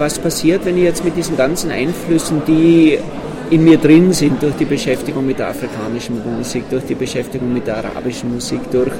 Was passiert, wenn ich jetzt mit diesen ganzen Einflüssen, die in mir drin sind, durch die Beschäftigung mit der afrikanischen Musik, durch die Beschäftigung mit der arabischen Musik, durch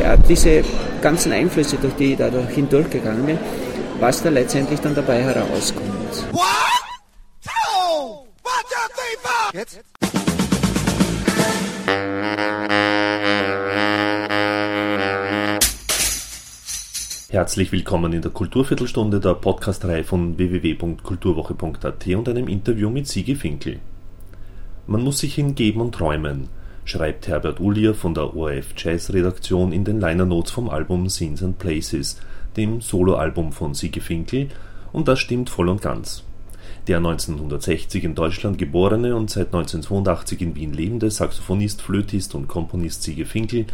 ja, diese ganzen Einflüsse, durch die ich da hindurchgegangen bin, was da letztendlich dann dabei herauskommt. One, two, one, two, three, Herzlich willkommen in der Kulturviertelstunde der Podcastreihe von www.kulturwoche.at und einem Interview mit Sigi Finkel. Man muss sich hingeben und träumen, schreibt Herbert Ullier von der ORF Jazz Redaktion in den Liner Notes vom Album Scenes and Places, dem Soloalbum von Sigi Finkel, und das stimmt voll und ganz. Der 1960 in Deutschland geborene und seit 1982 in Wien lebende Saxophonist, Flötist und Komponist Sigi Finkel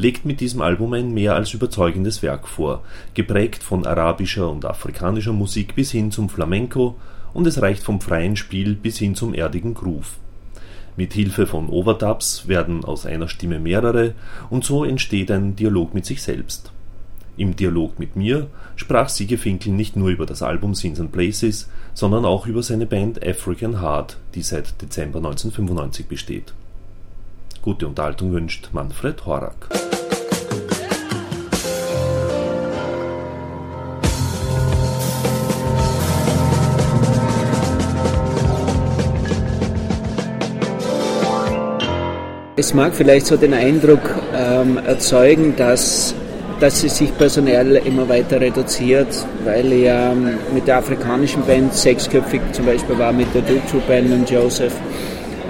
legt mit diesem Album ein mehr als überzeugendes Werk vor, geprägt von arabischer und afrikanischer Musik bis hin zum Flamenco, und es reicht vom freien Spiel bis hin zum erdigen Groove. Mit Hilfe von Overdubs werden aus einer Stimme mehrere, und so entsteht ein Dialog mit sich selbst. Im Dialog mit mir sprach Siege Finkel nicht nur über das Album Scenes and Places, sondern auch über seine Band African Heart, die seit Dezember 1995 besteht. Gute Unterhaltung wünscht Manfred Horak. Es mag vielleicht so den Eindruck ähm, erzeugen, dass, dass es sich personell immer weiter reduziert, weil ja ähm, mit der afrikanischen Band sechsköpfig zum Beispiel war, mit der Dutu Band und Joseph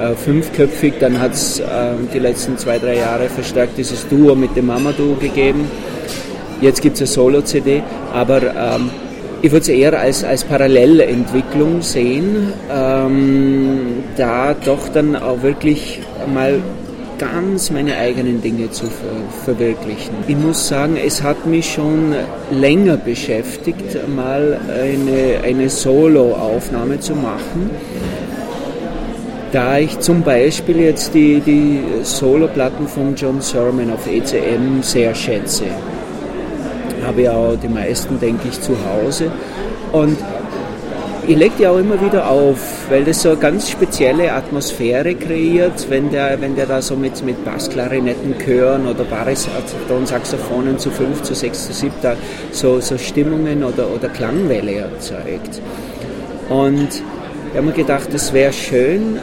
äh, fünfköpfig. Dann hat es äh, die letzten zwei, drei Jahre verstärkt dieses Duo mit dem Mama-Duo gegeben. Jetzt gibt es eine Solo-CD, aber ähm, ich würde es eher als, als Parallelentwicklung sehen, ähm, da doch dann auch wirklich mal ganz meine eigenen Dinge zu ver verwirklichen. Ich muss sagen, es hat mich schon länger beschäftigt, mal eine, eine Solo-Aufnahme zu machen da ich zum Beispiel jetzt die, die Soloplatten von John Sermon auf ECM sehr schätze. Habe ja auch die meisten, denke ich, zu Hause. Und ich lege die auch immer wieder auf, weil das so eine ganz spezielle Atmosphäre kreiert, wenn der, wenn der da so mit, mit Bassklarinetten, Chören oder Bariton-Saxophonen zu 5, zu 6, zu 7 da so, so Stimmungen oder, oder Klangwelle erzeugt. Und ich habe mir gedacht, es wäre schön,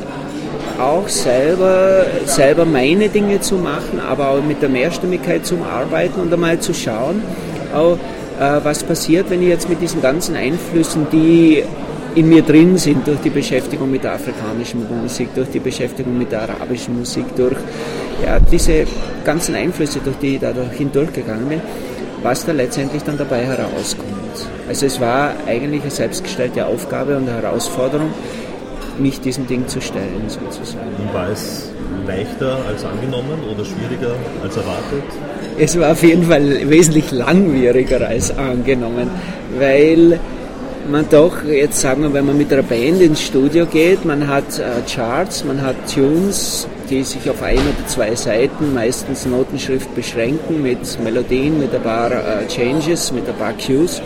auch selber, selber meine Dinge zu machen, aber auch mit der Mehrstimmigkeit zu arbeiten und einmal zu schauen, auch, äh, was passiert, wenn ich jetzt mit diesen ganzen Einflüssen, die in mir drin sind, durch die Beschäftigung mit der afrikanischen Musik, durch die Beschäftigung mit der arabischen Musik, durch ja, diese ganzen Einflüsse, durch die ich da hindurchgegangen bin, was da letztendlich dann dabei herauskommt. Also es war eigentlich eine selbstgestellte Aufgabe und eine Herausforderung, mich diesem Ding zu stellen, sozusagen. War es leichter als angenommen oder schwieriger als erwartet? Es war auf jeden Fall wesentlich langwieriger als angenommen, weil man doch, jetzt sagen wir, wenn man mit einer Band ins Studio geht, man hat äh, Charts, man hat Tunes, die sich auf ein oder zwei Seiten, meistens Notenschrift beschränken, mit Melodien, mit ein paar äh, Changes, mit ein paar Cues.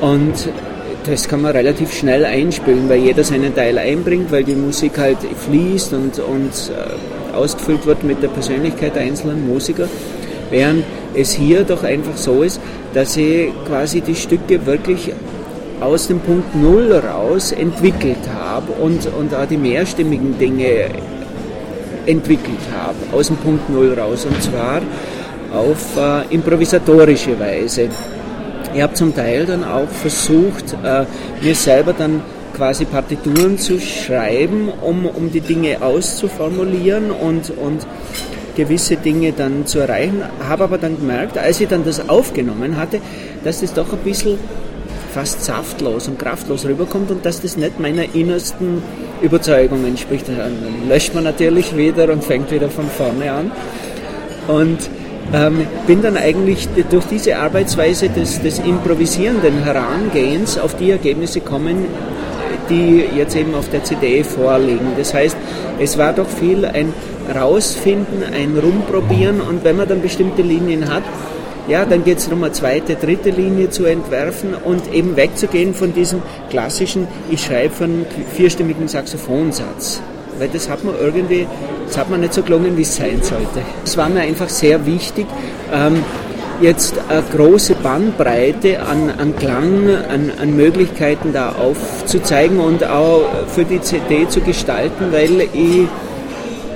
Und das kann man relativ schnell einspielen, weil jeder seinen Teil einbringt, weil die Musik halt fließt und, und äh, ausgefüllt wird mit der Persönlichkeit der einzelnen Musiker. Während es hier doch einfach so ist, dass ich quasi die Stücke wirklich aus dem Punkt Null raus entwickelt habe und, und auch die mehrstimmigen Dinge entwickelt habe, aus dem Punkt Null raus. Und zwar auf äh, improvisatorische Weise. Ich habe zum Teil dann auch versucht, äh, mir selber dann quasi Partituren zu schreiben, um, um die Dinge auszuformulieren und, und gewisse Dinge dann zu erreichen. Habe aber dann gemerkt, als ich dann das aufgenommen hatte, dass das doch ein bisschen fast saftlos und kraftlos rüberkommt und dass das nicht meiner innersten Überzeugung entspricht. Dann löscht man natürlich wieder und fängt wieder von vorne an. Und ähm, bin dann eigentlich durch diese Arbeitsweise des, des improvisierenden Herangehens auf die Ergebnisse kommen, die jetzt eben auf der CD vorliegen. Das heißt, es war doch viel ein Rausfinden, ein Rumprobieren und wenn man dann bestimmte Linien hat, ja, dann geht es darum, eine zweite, dritte Linie zu entwerfen und eben wegzugehen von diesem klassischen, ich schreibe von vierstimmigen Saxophonsatz. Weil das hat man irgendwie, das hat man nicht so gelungen, wie es sein sollte. Es war mir einfach sehr wichtig, ähm, jetzt eine große Bandbreite an, an Klang, an, an, Möglichkeiten da aufzuzeigen und auch für die CD zu gestalten, weil ich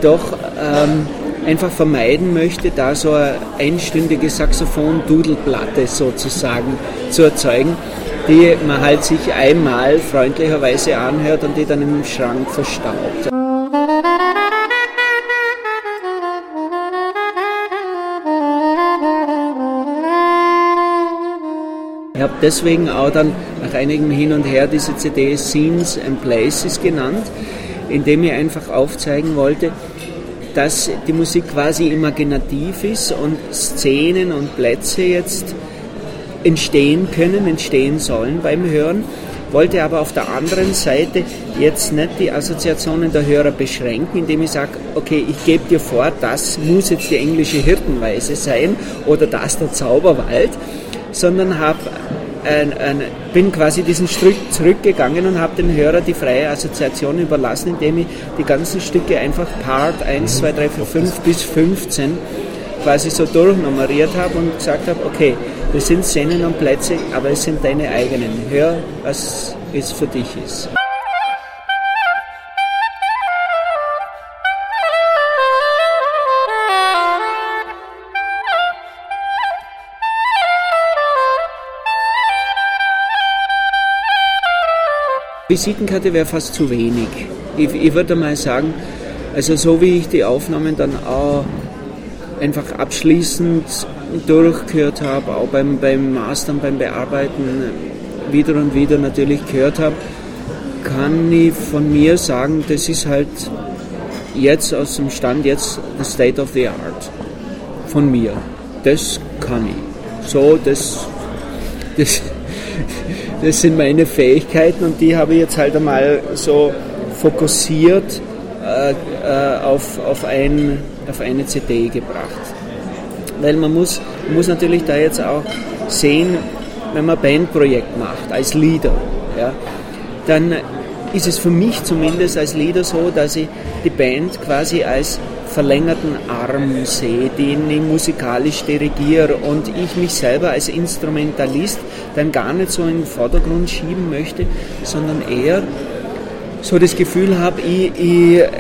doch ähm, einfach vermeiden möchte, da so eine einstündige Saxophon-Dudelplatte sozusagen zu erzeugen, die man halt sich einmal freundlicherweise anhört und die dann im Schrank verstaubt. Ich habe deswegen auch dann nach einigem Hin und Her diese CD Scenes and Places genannt, indem ich einfach aufzeigen wollte, dass die Musik quasi imaginativ ist und Szenen und Plätze jetzt entstehen können, entstehen sollen beim Hören, wollte aber auf der anderen Seite jetzt nicht die Assoziationen der Hörer beschränken, indem ich sage, okay, ich gebe dir vor, das muss jetzt die englische Hirtenweise sein oder das der Zauberwald, sondern habe ein, ein, bin quasi diesen Schritt zurückgegangen und habe den Hörer die freie Assoziation überlassen, indem ich die ganzen Stücke einfach Part 1, 2, 3, 4, 5 bis 15 quasi so durchnummeriert habe und gesagt habe, okay, das sind Szenen und Plätze, aber es sind deine eigenen. Hör, was es für dich ist. Visitenkarte wäre fast zu wenig. Ich, ich würde mal sagen, also so wie ich die Aufnahmen dann auch einfach abschließend durchgehört habe, auch beim, beim Mastern, beim Bearbeiten wieder und wieder natürlich gehört habe, kann ich von mir sagen, das ist halt jetzt aus dem Stand jetzt the state of the art von mir. Das kann ich. So, das, das, das sind meine Fähigkeiten und die habe ich jetzt halt einmal so fokussiert äh, äh, auf, auf, ein, auf eine CD gebracht. Weil man muss, muss natürlich da jetzt auch sehen, wenn man Bandprojekt macht, als Leader, ja, dann ist es für mich zumindest als Leader so, dass ich die Band quasi als verlängerten Arm sehe, den ich musikalisch dirigiere und ich mich selber als Instrumentalist dann gar nicht so in den Vordergrund schieben möchte, sondern eher so das Gefühl habe, ich, ich äh,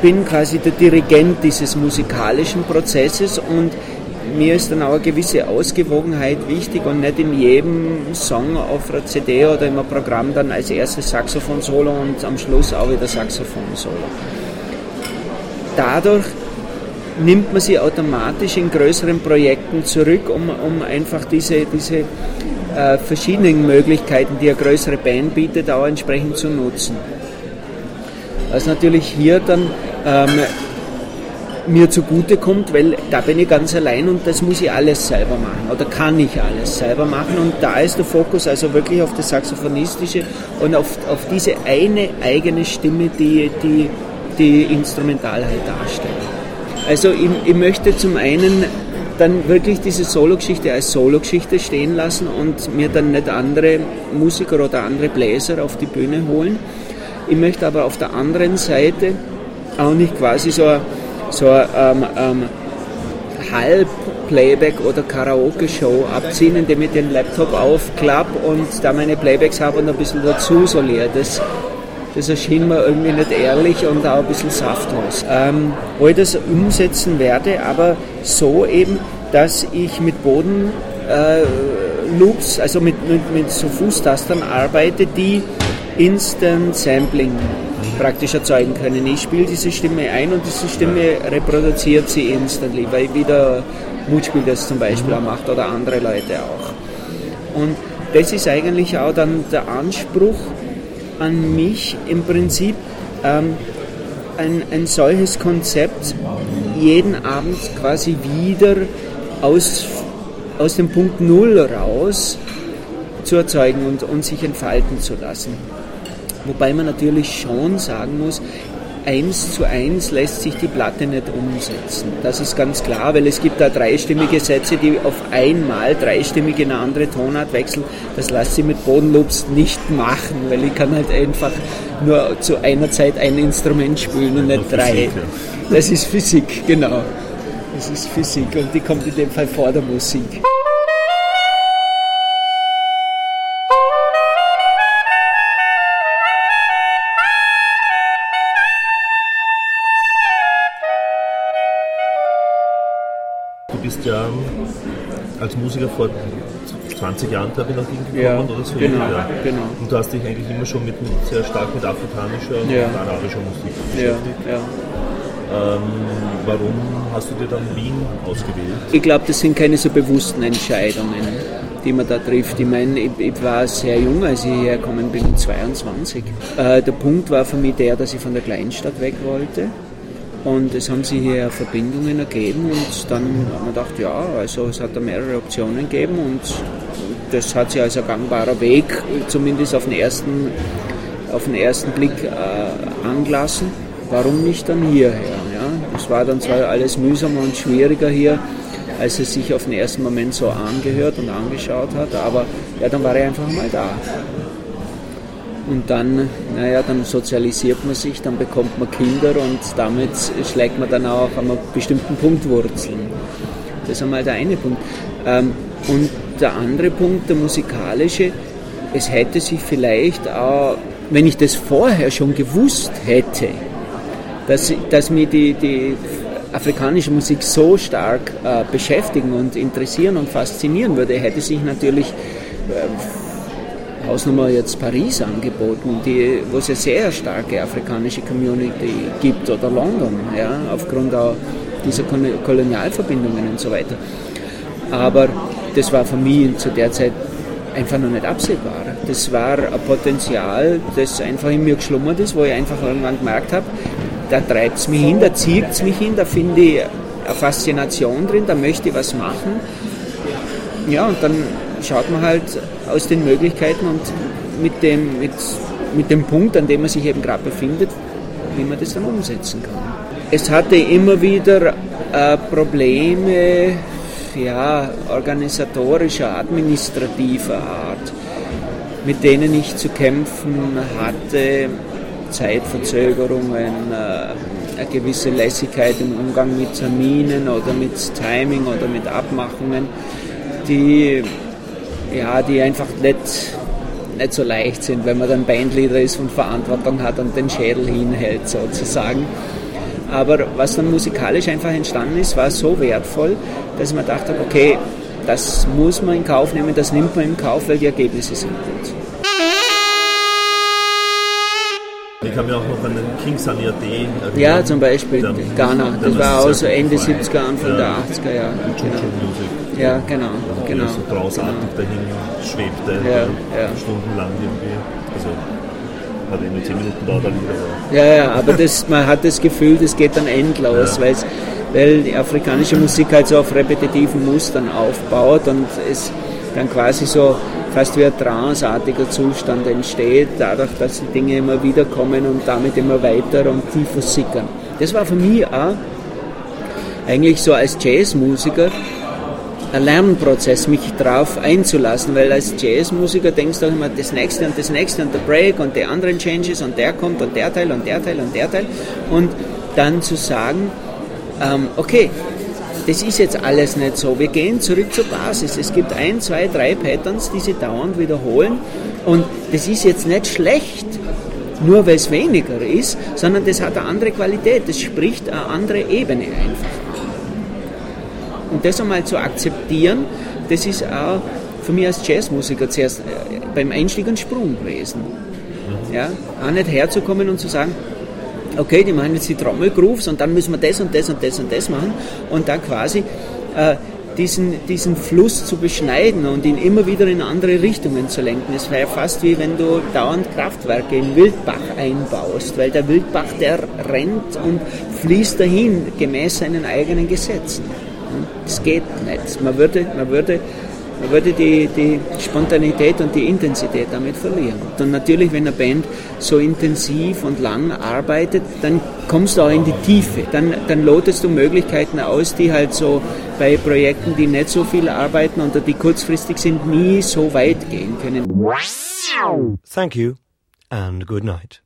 bin quasi der Dirigent dieses musikalischen Prozesses und mir ist dann auch eine gewisse Ausgewogenheit wichtig und nicht in jedem Song auf einer CD oder im Programm dann als erstes Saxophon-Solo und am Schluss auch wieder Saxophon-Solo dadurch nimmt man sie automatisch in größeren Projekten zurück, um, um einfach diese, diese äh, verschiedenen Möglichkeiten, die eine größere Band bietet, auch entsprechend zu nutzen. Was natürlich hier dann ähm, mir zugute kommt, weil da bin ich ganz allein und das muss ich alles selber machen oder kann ich alles selber machen und da ist der Fokus also wirklich auf das Saxophonistische und auf, auf diese eine eigene Stimme, die, die die Instrumentalheit darstellen. Also ich, ich möchte zum einen dann wirklich diese Solo-Geschichte als Solo-Geschichte stehen lassen und mir dann nicht andere Musiker oder andere Bläser auf die Bühne holen. Ich möchte aber auf der anderen Seite auch nicht quasi so, so ähm, ähm, Halb-Playback oder Karaoke-Show abziehen, indem ich den Laptop aufklappe und da meine Playbacks habe und ein bisschen dazu soliere. Das das erschien mir irgendwie nicht ehrlich und auch ein bisschen saftlos. Ähm, wo ich das umsetzen werde, aber so eben, dass ich mit Boden äh, Loops, also mit, mit, mit so Fußtastern arbeite, die Instant Sampling praktisch erzeugen können. Ich spiele diese Stimme ein und diese Stimme reproduziert sie instantly, weil wieder Mutspiel das zum Beispiel auch macht oder andere Leute auch. Und das ist eigentlich auch dann der Anspruch, an mich im Prinzip ähm, ein, ein solches Konzept jeden Abend quasi wieder aus, aus dem Punkt Null raus zu erzeugen und, und sich entfalten zu lassen. Wobei man natürlich schon sagen muss, eins zu eins lässt sich die Platte nicht umsetzen. Das ist ganz klar, weil es gibt da dreistimmige Sätze, die auf einmal dreistimmig in eine andere Tonart wechseln. Das lässt sich mit Bodenloops nicht machen, weil ich kann halt einfach nur zu einer Zeit ein Instrument spielen und nicht drei. Physik, ja. Das ist Physik, genau. Das ist Physik und die kommt in dem Fall vor der Musik. Ja als Musiker vor 20 Jahren, Wien gekommen ja, oder so. Genau, ja. genau. Und du hast dich eigentlich immer schon mit, sehr stark mit afrikanischer ja. und arabischer Musik beschäftigt. Ja, ähm, warum hast du dir dann Wien ausgewählt? Ich glaube, das sind keine so bewussten Entscheidungen, die man da trifft. Ich meine, ich, ich war sehr jung, als ich hierher gekommen bin, 22. Äh, der Punkt war für mich der, dass ich von der Kleinstadt weg wollte und es haben sich hier Verbindungen ergeben und dann haben wir gedacht, ja, also es hat da mehrere Optionen gegeben und das hat sich als ein gangbarer Weg, zumindest auf den ersten, auf den ersten Blick äh, angelassen. Warum nicht dann hierher? Ja? Das war dann zwar alles mühsamer und schwieriger hier, als es sich auf den ersten Moment so angehört und angeschaut hat, aber ja, dann war er einfach mal da. Und dann, naja, dann sozialisiert man sich, dann bekommt man Kinder und damit schlägt man dann auch an einem bestimmten Punkt Wurzeln. Das ist einmal der eine Punkt. Ähm, und der andere Punkt, der musikalische, es hätte sich vielleicht auch, wenn ich das vorher schon gewusst hätte, dass, dass mir die, die afrikanische Musik so stark äh, beschäftigen und interessieren und faszinieren würde, hätte sich natürlich äh, Hausnummer jetzt Paris angeboten, die, wo es eine sehr starke afrikanische Community gibt, oder London, ja, aufgrund auch dieser Kolonialverbindungen und so weiter. Aber das war für mich zu der Zeit einfach noch nicht absehbar. Das war ein Potenzial, das einfach in mir geschlummert ist, wo ich einfach irgendwann gemerkt habe, da treibt es mich hin, da zieht es mich hin, da finde ich eine Faszination drin, da möchte ich was machen. Ja, und dann schaut man halt aus den Möglichkeiten und mit dem, mit, mit dem Punkt, an dem man sich eben gerade befindet, wie man das dann umsetzen kann. Es hatte immer wieder äh, Probleme ja, organisatorischer, administrativer Art, mit denen ich zu kämpfen hatte. Zeitverzögerungen, äh, eine gewisse Lässigkeit im Umgang mit Terminen oder mit Timing oder mit Abmachungen, die ja, die einfach nicht, nicht so leicht sind, wenn man dann Bandleader ist und Verantwortung hat und den Schädel hinhält sozusagen. Aber was dann musikalisch einfach entstanden ist, war so wertvoll, dass man dachte, okay, das muss man in Kauf nehmen, das nimmt man in Kauf, weil die Ergebnisse sind gut. Ich kann mich auch noch den King AD erinnern. Ja, zum Beispiel der, Ghana. Das war auch so Ende 70er, Anfang ja, der 80er Jahre. Genau. Ja, genau. genau. so großartig genau. dahin schwebte, ja, ja. stundenlang irgendwie. Also hat eh nur 10 Minuten dauert dann Ja, ja, aber das, man hat das Gefühl, das geht dann endlos, ja. weil die afrikanische Musik halt so auf repetitiven Mustern aufbaut und es dann quasi so fast wie ein tranceartiger Zustand entsteht, dadurch, dass die Dinge immer wieder kommen und damit immer weiter und tiefer sickern. Das war für mich auch eigentlich so als Jazzmusiker ein Lernprozess, mich darauf einzulassen, weil als Jazzmusiker denkst du auch immer das nächste und das nächste und der Break und die anderen Changes und der kommt und der Teil und der Teil und der Teil und dann zu sagen, ähm, okay, das ist jetzt alles nicht so. Wir gehen zurück zur Basis. Es gibt ein, zwei, drei Patterns, die sie dauernd wiederholen. Und das ist jetzt nicht schlecht, nur weil es weniger ist, sondern das hat eine andere Qualität. Das spricht eine andere Ebene einfach Und das einmal zu akzeptieren, das ist auch für mich als Jazzmusiker zuerst äh, beim Einstieg ein Sprung gewesen. Ja, auch nicht herzukommen und zu sagen, okay, die machen jetzt die Trommelgrooves und dann müssen wir das und das und das und das machen und dann quasi äh, diesen, diesen Fluss zu beschneiden und ihn immer wieder in andere Richtungen zu lenken. Es wäre fast wie wenn du dauernd Kraftwerke in Wildbach einbaust, weil der Wildbach, der rennt und fließt dahin gemäß seinen eigenen Gesetzen. Das geht nicht. Man würde, man würde Man würde die, die Spontanität und die Intensität damit verlieren. Und natürlich, wenn eine Band so intensiv und lang arbeitet, dann kommst du auch in die Tiefe. Dann, dann lotest du Möglichkeiten aus, die halt so bei Projekten, die nicht so viel arbeiten oder die kurzfristig sind, nie so weit gehen können. Thank you and good night.